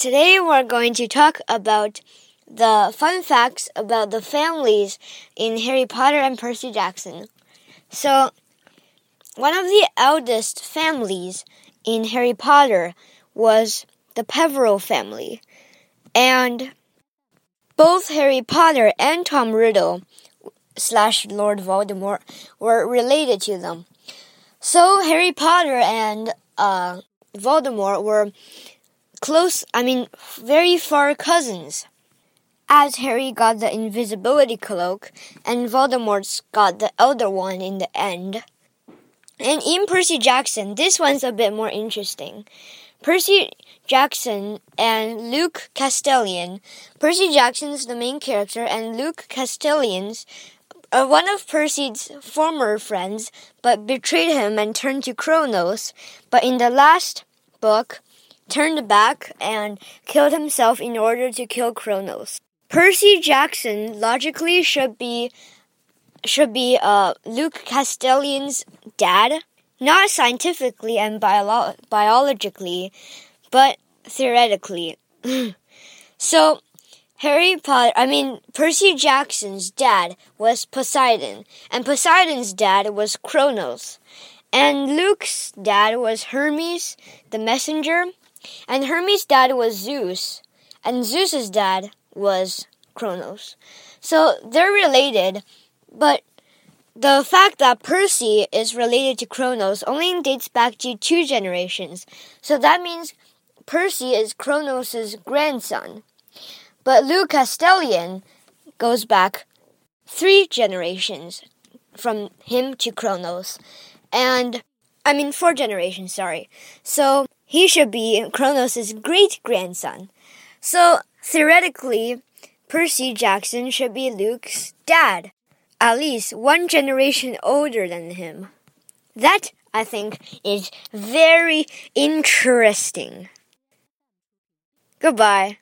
Today we're going to talk about the fun facts about the families in Harry Potter and Percy Jackson. So, one of the eldest families in Harry Potter was the Peverell family. And both Harry Potter and Tom Riddle slash Lord Voldemort were related to them. So Harry Potter and uh, Voldemort were close, I mean, very far cousins. As Harry got the invisibility cloak and Voldemort's got the Elder Wand in the end. And in Percy Jackson, this one's a bit more interesting. Percy Jackson and Luke Castellan. Percy Jackson's the main character, and Luke Castellan's uh, one of Percy's former friends, but betrayed him and turned to Kronos. But in the last book, turned back and killed himself in order to kill Kronos. Percy Jackson logically should be should be uh, Luke Castellan's dad, not scientifically and bio- biologically, but theoretically. so Harry Potter, I mean, Percy Jackson's dad was Poseidon, and Poseidon's dad was Kronos. And Luke's dad was Hermes, the messenger, and Hermes' dad was Zeus, and Zeus's dad was Kronos. So they're related, but the fact that Percy is related to Kronos only dates back to two generations. So that means Percy is Kronos' grandson. But Luke Castellan goes back three generations from him to Kronos. And I mean four generations, sorry. So he should be Kronos' great grandson. So theoretically, Percy Jackson should be Luke's dad, at least one generation older than him. That, I think, is very interesting. Goodbye.